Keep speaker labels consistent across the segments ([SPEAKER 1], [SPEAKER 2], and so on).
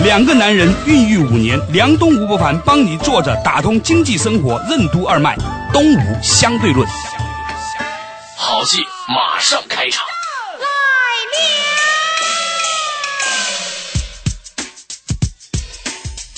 [SPEAKER 1] 两个男人孕育五年，梁东吴伯凡帮你坐着打通经济生活任督二脉，东吴相对论。
[SPEAKER 2] 好戏马上开场。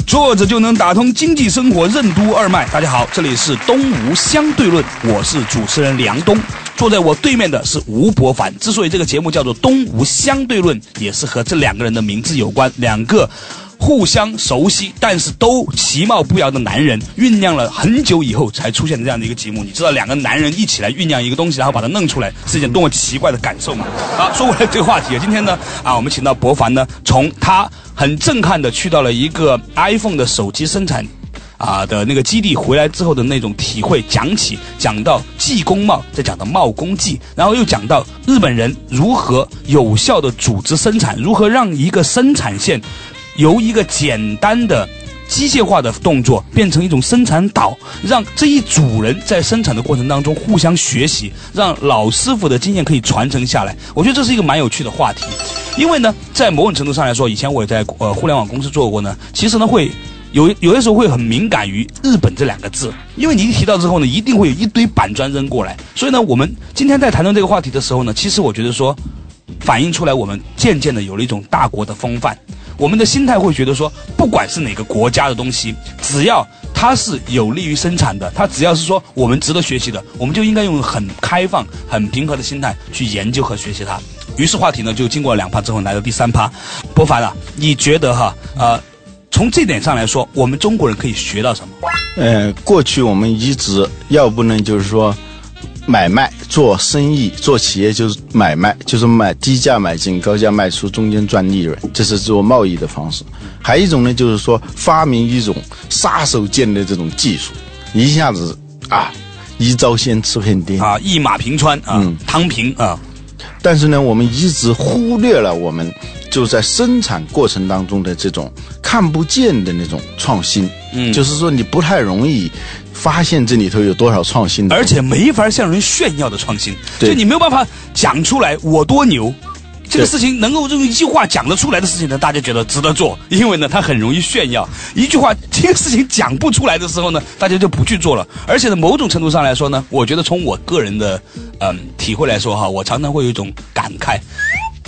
[SPEAKER 1] 坐着就能打通经济生活任督二脉。大家好，这里是东吴相对论，我是主持人梁东。坐在我对面的是吴伯凡。之所以这个节目叫做东吴相对论，也是和这两个人的名字有关。两个互相熟悉，但是都其貌不扬的男人，酝酿了很久以后才出现的这样的一个节目。你知道，两个男人一起来酝酿一个东西，然后把它弄出来，是一件多么奇怪的感受吗？好，说回来这个话题，今天呢，啊，我们请到伯凡呢，从他。很震撼的去到了一个 iPhone 的手机生产，啊的那个基地回来之后的那种体会，讲起讲到技工贸，再讲到贸工技，然后又讲到日本人如何有效的组织生产，如何让一个生产线由一个简单的。机械化的动作变成一种生产岛，让这一组人在生产的过程当中互相学习，让老师傅的经验可以传承下来。我觉得这是一个蛮有趣的话题，因为呢，在某种程度上来说，以前我也在呃互联网公司做过呢。其实呢，会有有些时候会很敏感于日本这两个字，因为你一提到之后呢，一定会有一堆板砖扔过来。所以呢，我们今天在谈论这个话题的时候呢，其实我觉得说，反映出来我们渐渐的有了一种大国的风范。我们的心态会觉得说，不管是哪个国家的东西，只要它是有利于生产的，它只要是说我们值得学习的，我们就应该用很开放、很平和的心态去研究和学习它。于是话题呢，就经过两趴之后，来到第三趴。博凡啊，你觉得哈，呃，从这点上来说，我们中国人可以学到什么？
[SPEAKER 3] 呃，过去我们一直要不呢，就是说。买卖做生意做企业就是买卖，就是买低价买进，高价卖出，中间赚利润，这是做贸易的方式。还有一种呢，就是说发明一种杀手锏的这种技术，一下子啊，一招鲜吃遍天
[SPEAKER 1] 啊，一马平川啊，躺平啊。
[SPEAKER 3] 但是呢，我们一直忽略了我们就是在生产过程当中的这种看不见的那种创新。嗯，就是说你不太容易。发现这里头有多少创新，
[SPEAKER 1] 而且没法向人炫耀的创新，就你没有办法讲出来我多牛。这个事情能够用一句话讲得出来的事情呢，大家觉得值得做，因为呢它很容易炫耀。一句话这个事情讲不出来的时候呢，大家就不去做了。而且呢，某种程度上来说呢，我觉得从我个人的嗯体会来说哈，我常常会有一种感慨，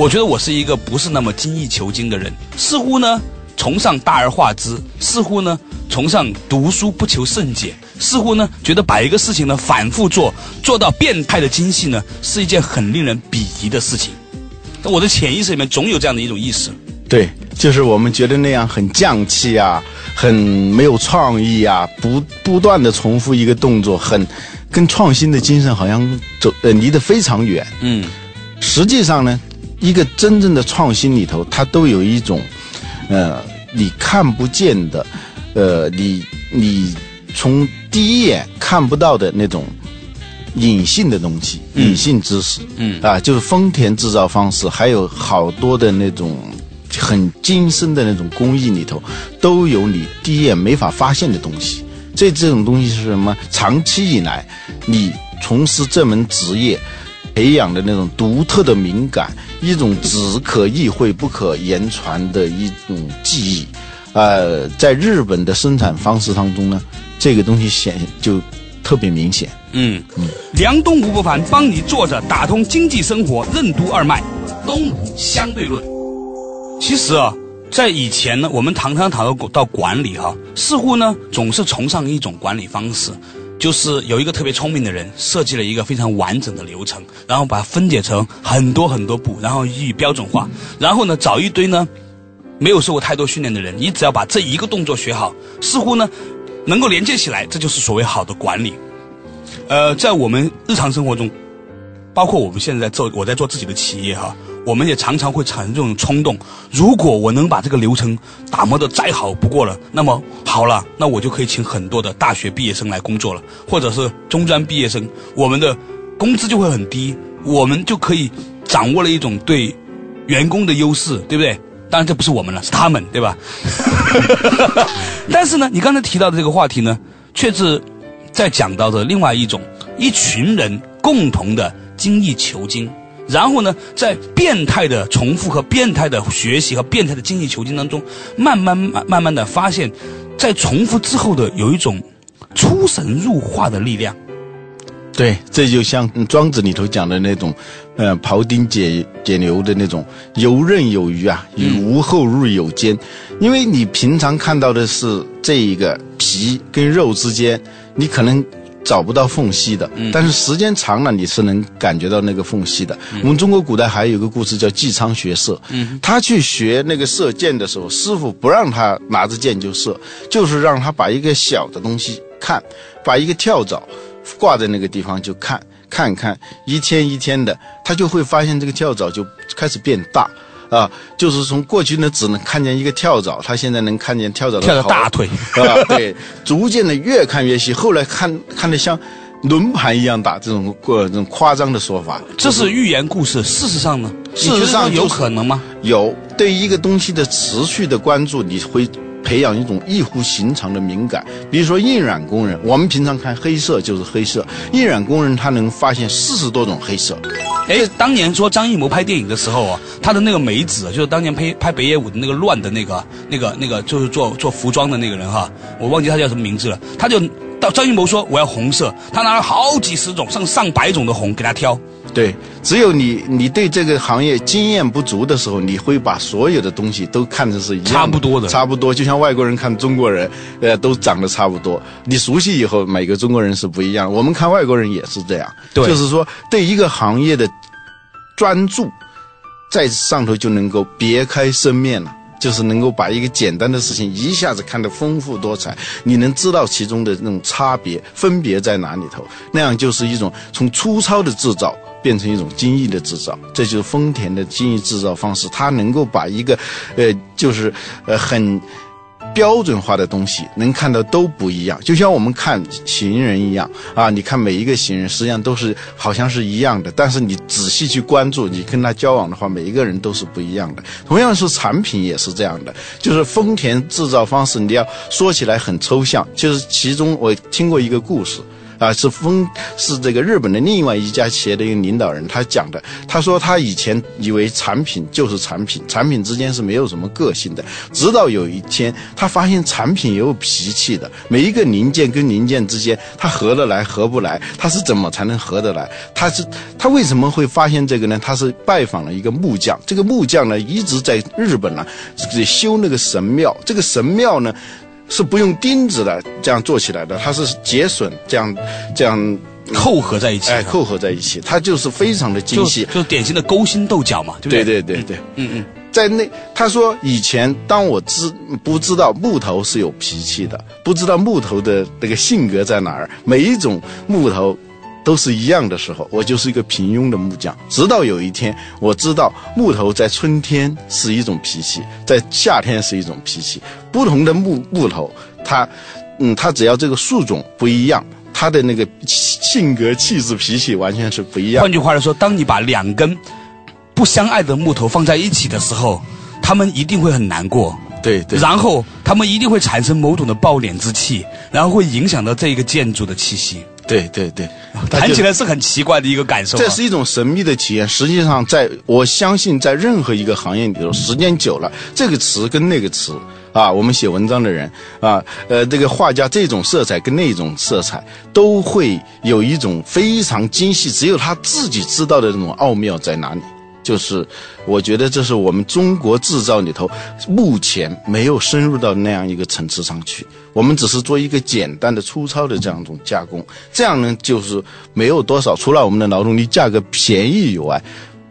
[SPEAKER 1] 我觉得我是一个不是那么精益求精的人，似乎呢崇尚大而化之，似乎呢崇尚读书不求甚解。似乎呢，觉得把一个事情呢反复做，做到变态的精细呢，是一件很令人鄙夷的事情。我的潜意识里面总有这样的一种意识。
[SPEAKER 3] 对，就是我们觉得那样很匠气啊，很没有创意啊，不不断的重复一个动作，很跟创新的精神好像走呃离得非常远。嗯，实际上呢，一个真正的创新里头，它都有一种呃你看不见的，呃你你。从第一眼看不到的那种隐性的东西，隐性知识，嗯啊，就是丰田制造方式，还有好多的那种很精深的那种工艺里头，都有你第一眼没法发现的东西。这这种东西是什么？长期以来，你从事这门职业培养的那种独特的敏感，一种只可意会不可言传的一种技艺，呃，在日本的生产方式当中呢。这个东西显就特别明显。
[SPEAKER 1] 嗯嗯，梁东吴不凡帮你坐着打通经济生活任督二脉，东吴相对论。其实啊，在以前呢，我们常常谈到到管理哈，似乎呢总是崇尚一种管理方式，就是有一个特别聪明的人设计了一个非常完整的流程，然后把它分解成很多很多步，然后予以标准化，然后呢找一堆呢没有受过太多训练的人，你只要把这一个动作学好，似乎呢。能够连接起来，这就是所谓好的管理。呃，在我们日常生活中，包括我们现在在做，我在做自己的企业哈，我们也常常会产生这种冲动。如果我能把这个流程打磨的再好不过了，那么好了，那我就可以请很多的大学毕业生来工作了，或者是中专毕业生，我们的工资就会很低，我们就可以掌握了一种对员工的优势，对不对？当然这不是我们了，是他们，对吧？但是呢，你刚才提到的这个话题呢，却是在讲到的另外一种一群人共同的精益求精，然后呢，在变态的重复和变态的学习和变态的精益求精当中，慢慢慢慢的发现，在重复之后的有一种出神入化的力量。
[SPEAKER 3] 对，这就像《庄子》里头讲的那种，呃，庖丁解解牛的那种游刃有余啊，无后入有间。因为你平常看到的是这一个皮跟肉之间，你可能找不到缝隙的，但是时间长了，你是能感觉到那个缝隙的。我们中国古代还有一个故事叫姬昌学射，他去学那个射箭的时候，师傅不让他拿着箭就射，就是让他把一个小的东西看，把一个跳蚤。挂在那个地方就看看看，一天一天的，他就会发现这个跳蚤就开始变大，啊，就是从过去呢只能看见一个跳蚤，他现在能看见跳蚤的
[SPEAKER 1] 跳蚤大腿，
[SPEAKER 3] 啊，对，逐渐的越看越细，后来看看的像轮盘一样大，这种过这种夸张的说法，
[SPEAKER 1] 这是寓言故事。事实上呢，
[SPEAKER 3] 事实上
[SPEAKER 1] 有可能吗？
[SPEAKER 3] 有，对一个东西的持续的关注，你会。培养一种异乎寻常的敏感，比如说印染工人，我们平常看黑色就是黑色，印染工人他能发现四十多种黑色。
[SPEAKER 1] 哎，当年说张艺谋拍电影的时候啊，他的那个梅子，就是当年拍拍北野武的那个乱的那个、那个、那个，就是做做服装的那个人哈，我忘记他叫什么名字了。他就到张艺谋说我要红色，他拿了好几十种、上上百种的红给他挑。
[SPEAKER 3] 对，只有你你对这个行业经验不足的时候，你会把所有的东西都看成是一样
[SPEAKER 1] 差不多的，
[SPEAKER 3] 差不多，就像外国人看中国人，呃，都长得差不多。你熟悉以后，每个中国人是不一样。我们看外国人也是这样，就是说对一个行业的专注，在上头就能够别开生面了。就是能够把一个简单的事情一下子看得丰富多彩，你能知道其中的那种差别分别在哪里头，那样就是一种从粗糙的制造变成一种精益的制造，这就是丰田的精益制造方式，它能够把一个，呃，就是呃很。标准化的东西能看到都不一样，就像我们看行人一样啊！你看每一个行人实际上都是好像是一样的，但是你仔细去关注，你跟他交往的话，每一个人都是不一样的。同样是产品也是这样的，就是丰田制造方式，你要说起来很抽象，就是其中我听过一个故事。啊，是风是这个日本的另外一家企业的一个领导人，他讲的。他说他以前以为产品就是产品，产品之间是没有什么个性的。直到有一天，他发现产品也有脾气的。每一个零件跟零件之间，它合得来合不来，它是怎么才能合得来？他是他为什么会发现这个呢？他是拜访了一个木匠，这个木匠呢一直在日本呢修那个神庙，这个神庙呢。是不用钉子的，这样做起来的，它是节榫这样，这样
[SPEAKER 1] 扣合在一起，
[SPEAKER 3] 哎，扣合在一起，它就是非常的精细，
[SPEAKER 1] 就典型的勾心斗角嘛，对不对？
[SPEAKER 3] 对对对对，
[SPEAKER 1] 嗯嗯，
[SPEAKER 3] 在那他说以前当我知不知道木头是有脾气的，不知道木头的那个性格在哪儿，每一种木头。都是一样的时候，我就是一个平庸的木匠。直到有一天，我知道木头在春天是一种脾气，在夏天是一种脾气。不同的木木头，它，嗯，它只要这个树种不一样，它的那个性格、气质、脾气完全是不一样。
[SPEAKER 1] 换句话来说，当你把两根不相爱的木头放在一起的时候，他们一定会很难过。
[SPEAKER 3] 对对。
[SPEAKER 1] 然后他们一定会产生某种的暴敛之气，然后会影响到这一个建筑的气息。
[SPEAKER 3] 对对对，
[SPEAKER 1] 谈起来是很奇怪的一个感受。
[SPEAKER 3] 这是一种神秘的体验。实际上，在我相信，在任何一个行业里头，时间久了，这个词跟那个词啊，我们写文章的人啊，呃，这个画家这种色彩跟那种色彩，都会有一种非常精细，只有他自己知道的那种奥妙在哪里。就是，我觉得这是我们中国制造里头目前没有深入到那样一个层次上去。我们只是做一个简单的、粗糙的这样一种加工，这样呢，就是没有多少，除了我们的劳动力价格便宜以外，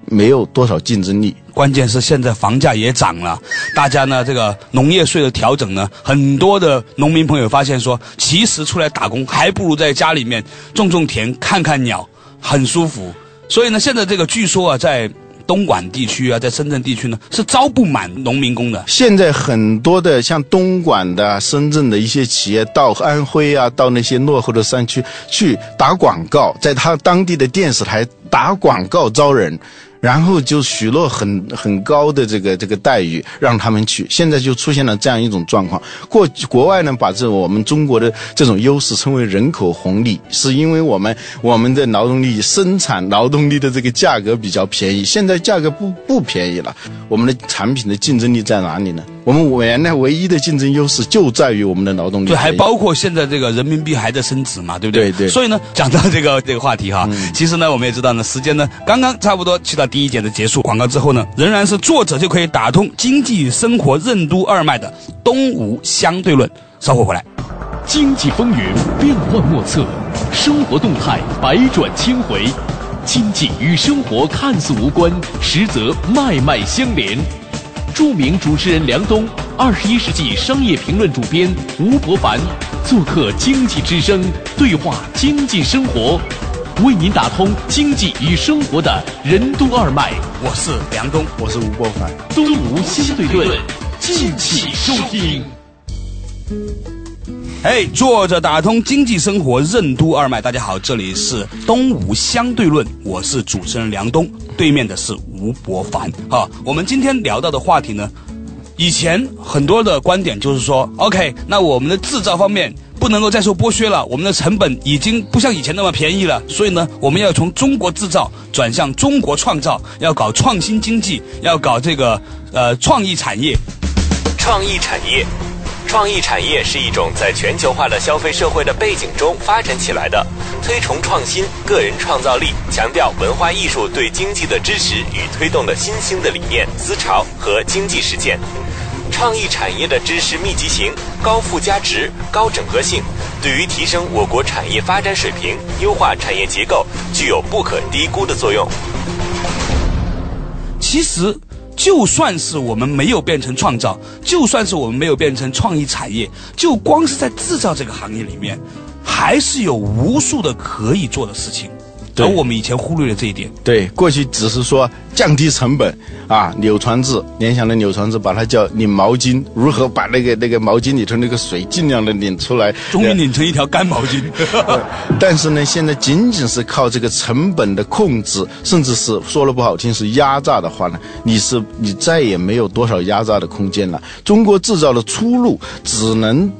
[SPEAKER 3] 没有多少竞争力。
[SPEAKER 1] 关键是现在房价也涨了，大家呢，这个农业税的调整呢，很多的农民朋友发现说，其实出来打工还不如在家里面种种田、看看鸟，很舒服。所以呢，现在这个据说啊，在东莞地区啊，在深圳地区呢，是招不满农民工的。
[SPEAKER 3] 现在很多的像东莞的、深圳的一些企业到安徽啊，到那些落后的山区去打广告，在他当地的电视台打广告招人。然后就许诺很很高的这个这个待遇让他们去，现在就出现了这样一种状况。过国外呢，把这我们中国的这种优势称为人口红利，是因为我们我们的劳动力生产劳动力的这个价格比较便宜。现在价格不不便宜了，我们的产品的竞争力在哪里呢？我们原来唯一的竞争优势就在于我们的劳动力。
[SPEAKER 1] 对，还包括现在这个人民币还在升值嘛，对不对？
[SPEAKER 3] 对对。
[SPEAKER 1] 所以呢，讲到这个这个话题哈，其实呢，我们也知道呢，时间呢刚刚差不多去到第一节的结束。广告之后呢，仍然是作者就可以打通经济生活任督二脉的东吴相对论。稍后回来，
[SPEAKER 2] 经济风云变幻莫测，生活动态百转千回，经济与生活看似无关，实则脉脉相连。著名主持人梁冬，二十一世纪商业评论主编吴伯凡，做客经济之声，对话经济生活，为您打通经济与生活的任督二脉。
[SPEAKER 1] 我是梁冬，
[SPEAKER 3] 我是吴伯凡，
[SPEAKER 2] 东吴相对论，敬请收听。
[SPEAKER 1] 哎，坐着打通经济生活任督二脉。大家好，这里是东吴相对论，我是主持人梁东，对面的是吴伯凡。啊，我们今天聊到的话题呢，以前很多的观点就是说，OK，那我们的制造方面不能够再受剥削了，我们的成本已经不像以前那么便宜了，所以呢，我们要从中国制造转向中国创造，要搞创新经济，要搞这个呃创意产业，
[SPEAKER 4] 创意产业。创意产业是一种在全球化的消费社会的背景中发展起来的，推崇创新、个人创造力，强调文化艺术对经济的支持与推动的新兴的理念、思潮和经济实践。创意产业的知识密集型、高附加值、高整合性，对于提升我国产业发展水平、优化产业结构，具有不可低估的作用。
[SPEAKER 1] 其实。就算是我们没有变成创造，就算是我们没有变成创意产业，就光是在制造这个行业里面，还是有无数的可以做的事情。而我们以前忽略了这一点。
[SPEAKER 3] 对，过去只是说降低成本啊，柳传志，联想的柳传志把它叫拧毛巾，如何把那个那个毛巾里头那个水尽量的拧出来，
[SPEAKER 1] 终于拧成一条干毛巾。
[SPEAKER 3] 但是呢，现在仅仅是靠这个成本的控制，甚至是说了不好听是压榨的话呢，你是你再也没有多少压榨的空间了。中国制造的出路只能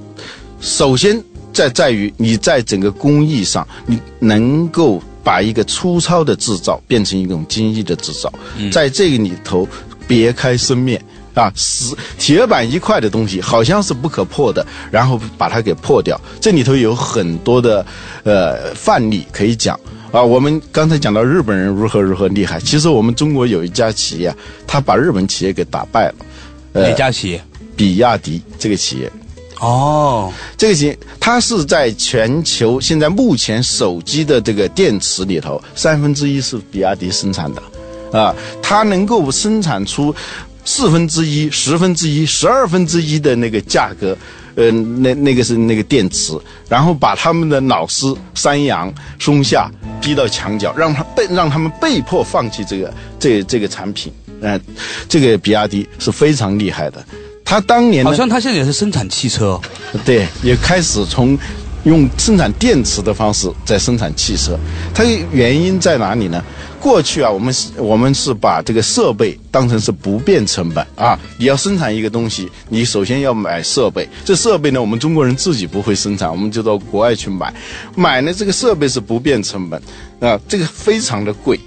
[SPEAKER 3] 首先在在于你在整个工艺上，你能够。把一个粗糙的制造变成一种精益的制造，在这个里头别开生面啊，石铁板一块的东西好像是不可破的，然后把它给破掉。这里头有很多的呃范例可以讲啊。我们刚才讲到日本人如何如何厉害，其实我们中国有一家企业，他把日本企业给打败了。
[SPEAKER 1] 哪家企业？
[SPEAKER 3] 比亚迪这个企业。
[SPEAKER 1] 哦，
[SPEAKER 3] 这个行它是在全球现在目前手机的这个电池里头，三分之一是比亚迪生产的，啊，它能够生产出四分之一、十分之一、十二分之一的那个价格，呃，那那个是那个电池，然后把他们的老师三洋、松下逼到墙角，让他被让他们被迫放弃这个这这个产品，嗯，这个比亚迪是非常厉害的。他当年
[SPEAKER 1] 好像他现在也是生产汽车，
[SPEAKER 3] 对，也开始从用生产电池的方式在生产汽车。它原因在哪里呢？过去啊，我们是我们是把这个设备当成是不变成本啊。你要生产一个东西，你首先要买设备。这设备呢，我们中国人自己不会生产，我们就到国外去买。买呢，这个设备是不变成本啊，这个非常的贵。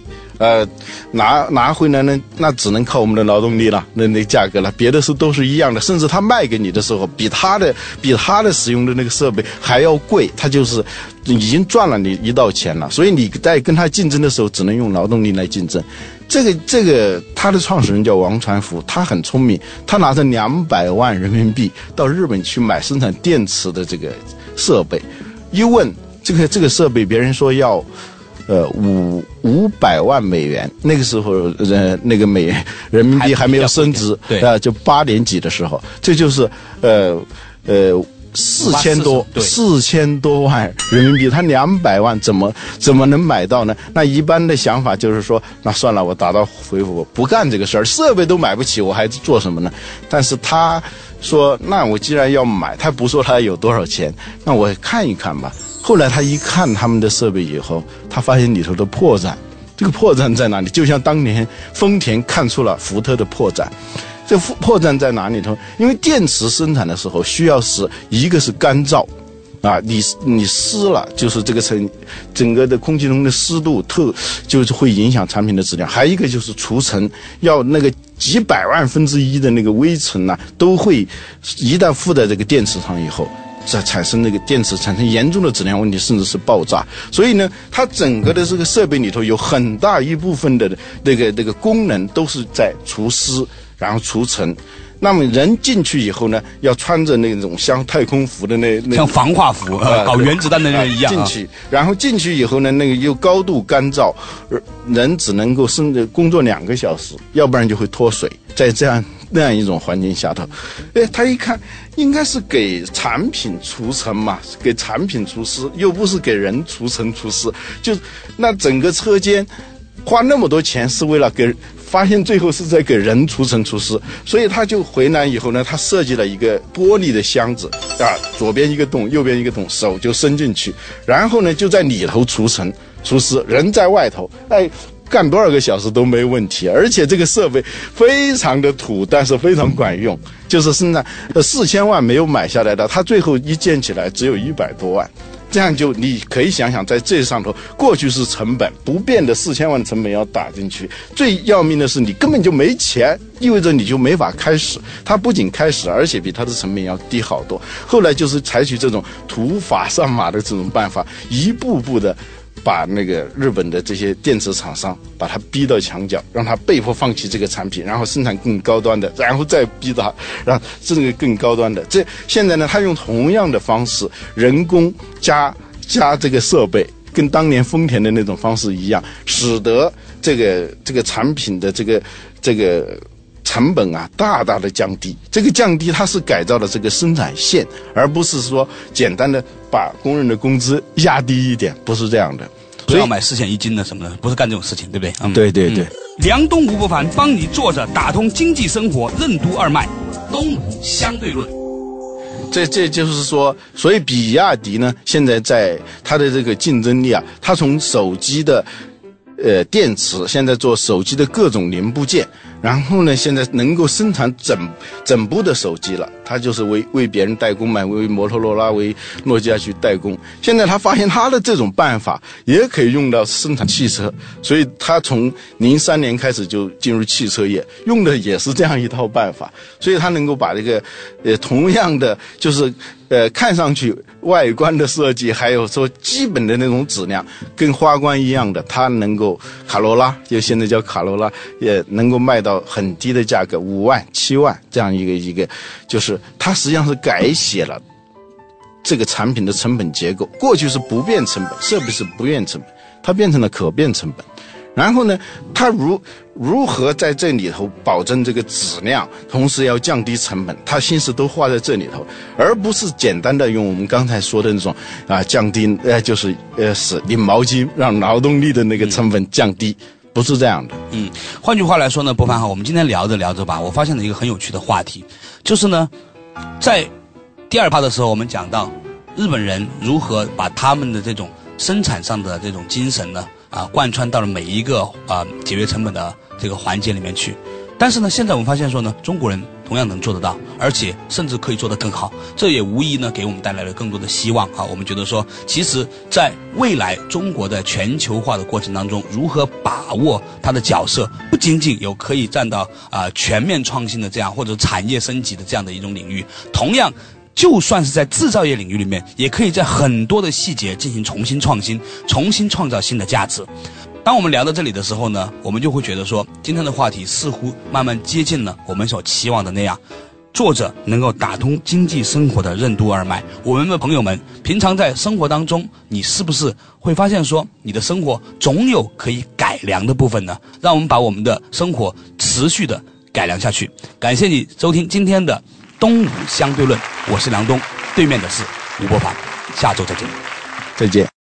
[SPEAKER 3] 呃，拿拿回来呢，那只能靠我们的劳动力了，那那价格了，别的是都是一样的，甚至他卖给你的时候，比他的比他的使用的那个设备还要贵，他就是已经赚了你一道钱了。所以你在跟他竞争的时候，只能用劳动力来竞争。这个这个，他的创始人叫王传福，他很聪明，他拿着两百万人民币到日本去买生产电池的这个设备，一问这个这个设备，别人说要。呃，五五百万美元，那个时候，呃，那个美人民币还没有升值，
[SPEAKER 1] 对
[SPEAKER 3] 啊，就八点几的时候，这就是，呃，呃，四千多
[SPEAKER 1] 对
[SPEAKER 3] 四千多万人民币，他两百万怎么怎么能买到呢？那一般的想法就是说，那算了，我打道回府，不干这个事儿，设备都买不起，我还做什么呢？但是他说，那我既然要买，他不说他有多少钱，那我看一看吧。后来他一看他们的设备以后，他发现里头的破绽。这个破绽在哪里？就像当年丰田看出了福特的破绽。这破破绽在哪里头？因为电池生产的时候需要是一个是干燥，啊，你你湿了，就是这个成整个的空气中的湿度特就是会影响产品的质量。还有一个就是除尘，要那个几百万分之一的那个微尘呐、都会一旦附在这个电池上以后。在产生那个电池产生严重的质量问题，甚至是爆炸。所以呢，它整个的这个设备里头有很大一部分的那个那个功能都是在除湿，然后除尘。那么人进去以后呢，要穿着那种像太空服的那那
[SPEAKER 1] 像防化服，呃
[SPEAKER 3] 啊
[SPEAKER 1] 搞原子弹的人一样啊。
[SPEAKER 3] 进去，然后进去以后呢，那个又高度干燥，呃人只能够甚至工作两个小时，要不然就会脱水。在这样那样一种环境下头，哎，他一看应该是给产品除尘嘛，给产品除湿，又不是给人除尘除湿，就那整个车间花那么多钱是为了给。发现最后是在给人除尘除湿，所以他就回来以后呢，他设计了一个玻璃的箱子啊，左边一个洞，右边一个洞，手就伸进去，然后呢就在里头除尘除湿，人在外头，哎。干多少个小时都没问题，而且这个设备非常的土，但是非常管用。就是生产呃四千万没有买下来的，它最后一建起来只有一百多万。这样就你可以想想，在这上头，过去是成本不变的四千万成本要打进去，最要命的是你根本就没钱，意味着你就没法开始。它不仅开始，而且比它的成本要低好多。后来就是采取这种土法上马的这种办法，一步步的。把那个日本的这些电池厂商把它逼到墙角，让他被迫放弃这个产品，然后生产更高端的，然后再逼他让这个更高端的。这现在呢，他用同样的方式，人工加加这个设备，跟当年丰田的那种方式一样，使得这个这个产品的这个这个。成本啊，大大的降低。这个降低，它是改造了这个生产线，而不是说简单的把工人的工资压低一点，不是这样的。
[SPEAKER 1] 不要买四险一金的什么的，不是干这种事情，对不对？嗯，
[SPEAKER 3] 对对对。
[SPEAKER 1] 梁东吴不凡帮你坐着打通经济生活任督二脉，东吴相对论。
[SPEAKER 3] 这这就是说，所以比亚迪呢，现在在它的这个竞争力啊，它从手机的呃电池，现在做手机的各种零部件，然后呢，现在能够生产整整部的手机了。他就是为为别人代工嘛，为摩托罗拉、为诺基亚去代工。现在他发现他的这种办法也可以用到生产汽车，所以他从零三年开始就进入汽车业，用的也是这样一套办法。所以他能够把这个呃同样的就是呃看上去外观的设计，还有说基本的那种质量，跟花冠一样的，它能够卡罗拉就现在叫卡罗拉，也能够卖到很低的价格，五万、七万这样一个一个，就是它实际上是改写了这个产品的成本结构。过去是不变成本，设备是不变成本，它变成了可变成本。然后呢，它如如何在这里头保证这个质量，同时要降低成本，它心思都花在这里头，而不是简单的用我们刚才说的那种啊降低呃就是呃使拧毛巾让劳动力的那个成本降低，不是这样的。
[SPEAKER 1] 嗯，换句话来说呢，博凡哈，我们今天聊着聊着吧，我发现了一个很有趣的话题，就是呢，在第二趴的时候，我们讲到日本人如何把他们的这种生产上的这种精神呢，啊，贯穿到了每一个啊节约成本的这个环节里面去。但是呢，现在我们发现说呢，中国人同样能做得到，而且甚至可以做得更好。这也无疑呢给我们带来了更多的希望啊！我们觉得说，其实在未来中国的全球化的过程当中，如何把握它的角色，不仅仅有可以占到啊、全面创新的这样或者产业升级的这样的一种领域，同样。就算是在制造业领域里面，也可以在很多的细节进行重新创新，重新创造新的价值。当我们聊到这里的时候呢，我们就会觉得说，今天的话题似乎慢慢接近了我们所期望的那样。作者能够打通经济生活的任督二脉。我们的朋友们，平常在生活当中，你是不是会发现说，你的生活总有可以改良的部分呢？让我们把我们的生活持续的改良下去。感谢你收听今天的东吴相对论，我是梁东，对面的是吴伯凡，下周再见。
[SPEAKER 3] 再见。